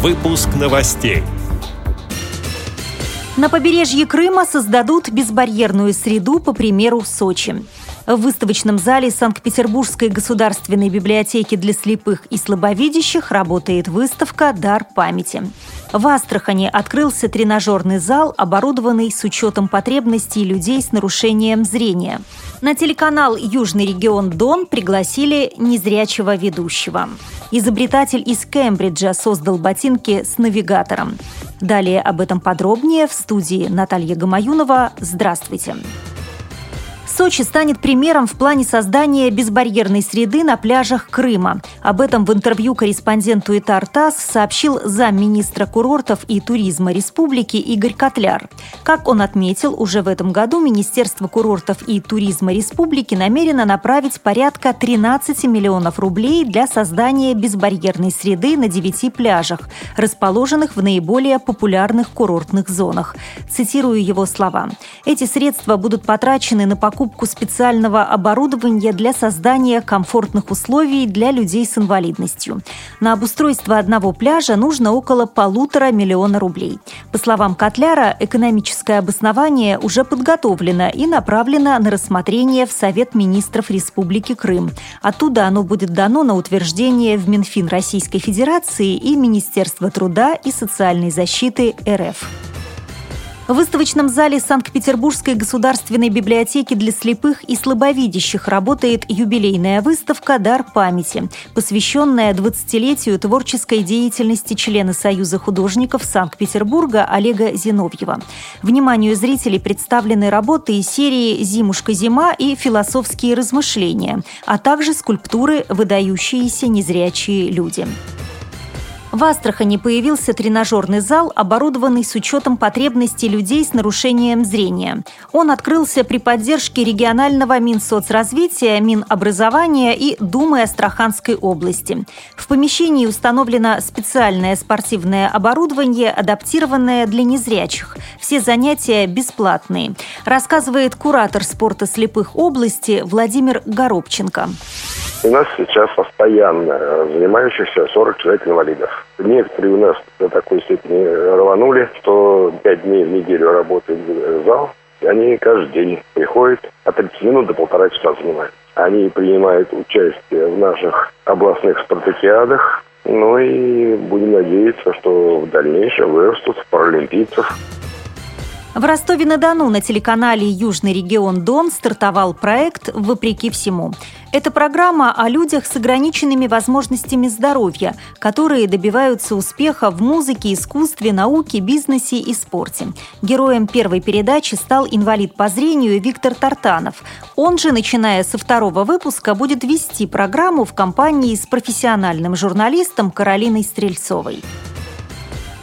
Выпуск новостей. На побережье Крыма создадут безбарьерную среду по примеру Сочи. В выставочном зале Санкт-Петербургской государственной библиотеки для слепых и слабовидящих работает выставка «Дар памяти». В Астрахани открылся тренажерный зал, оборудованный с учетом потребностей людей с нарушением зрения. На телеканал «Южный регион Дон» пригласили незрячего ведущего. Изобретатель из Кембриджа создал ботинки с навигатором. Далее об этом подробнее в студии Наталья Гамаюнова. Здравствуйте! Сочи станет примером в плане создания безбарьерной среды на пляжах Крыма. Об этом в интервью корреспонденту ИТАР ТАСС сообщил замминистра курортов и туризма республики Игорь Котляр. Как он отметил, уже в этом году Министерство курортов и туризма республики намерено направить порядка 13 миллионов рублей для создания безбарьерной среды на 9 пляжах, расположенных в наиболее популярных курортных зонах. Цитирую его слова. Эти средства будут потрачены на покупку покупку специального оборудования для создания комфортных условий для людей с инвалидностью. На обустройство одного пляжа нужно около полутора миллиона рублей. По словам Котляра, экономическое обоснование уже подготовлено и направлено на рассмотрение в Совет министров Республики Крым. Оттуда оно будет дано на утверждение в Минфин Российской Федерации и Министерство труда и социальной защиты РФ. В выставочном зале Санкт-Петербургской государственной библиотеки для слепых и слабовидящих работает юбилейная выставка «Дар памяти», посвященная 20-летию творческой деятельности члена Союза художников Санкт-Петербурга Олега Зиновьева. Вниманию зрителей представлены работы из серии «Зимушка-зима» и «Философские размышления», а также скульптуры «Выдающиеся незрячие люди». В Астрахани появился тренажерный зал, оборудованный с учетом потребностей людей с нарушением зрения. Он открылся при поддержке регионального Минсоцразвития, Минобразования и Думы Астраханской области. В помещении установлено специальное спортивное оборудование, адаптированное для незрячих. Все занятия бесплатные, рассказывает куратор спорта слепых области Владимир Горобченко. У нас сейчас постоянно занимающихся 40 человек инвалидов. Некоторые у нас до такой степени рванули, что 5 дней в неделю работает зал. И они каждый день приходят, от 30 минут до полтора часа занимают. Они принимают участие в наших областных спартакиадах. Ну и будем надеяться, что в дальнейшем вырастут паралимпийцев. В Ростове-на-Дону на телеканале «Южный регион Дон» стартовал проект «Вопреки всему». Это программа о людях с ограниченными возможностями здоровья, которые добиваются успеха в музыке, искусстве, науке, бизнесе и спорте. Героем первой передачи стал инвалид по зрению Виктор Тартанов. Он же, начиная со второго выпуска, будет вести программу в компании с профессиональным журналистом Каролиной Стрельцовой.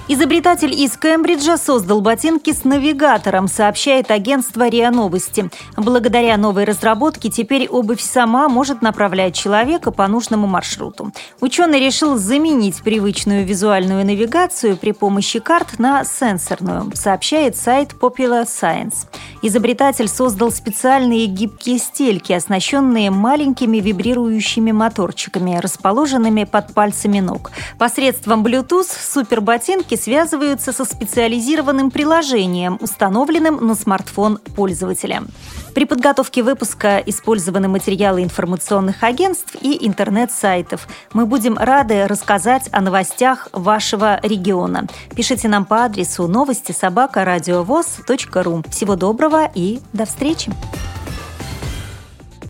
Изобретатель из Кембриджа создал ботинки с навигатором, сообщает агентство РИА Новости. Благодаря новой разработке теперь обувь сама может направлять человека по нужному маршруту. Ученый решил заменить привычную визуальную навигацию при помощи карт на сенсорную, сообщает сайт Popular Science. Изобретатель создал специальные гибкие стельки, оснащенные маленькими вибрирующими моторчиками, расположенными под пальцами ног. Посредством Bluetooth суперботинки Ссылки связываются со специализированным приложением, установленным на смартфон пользователя. При подготовке выпуска использованы материалы информационных агентств и интернет-сайтов. Мы будем рады рассказать о новостях вашего региона. Пишите нам по адресу новости собака ру. Всего доброго и до встречи!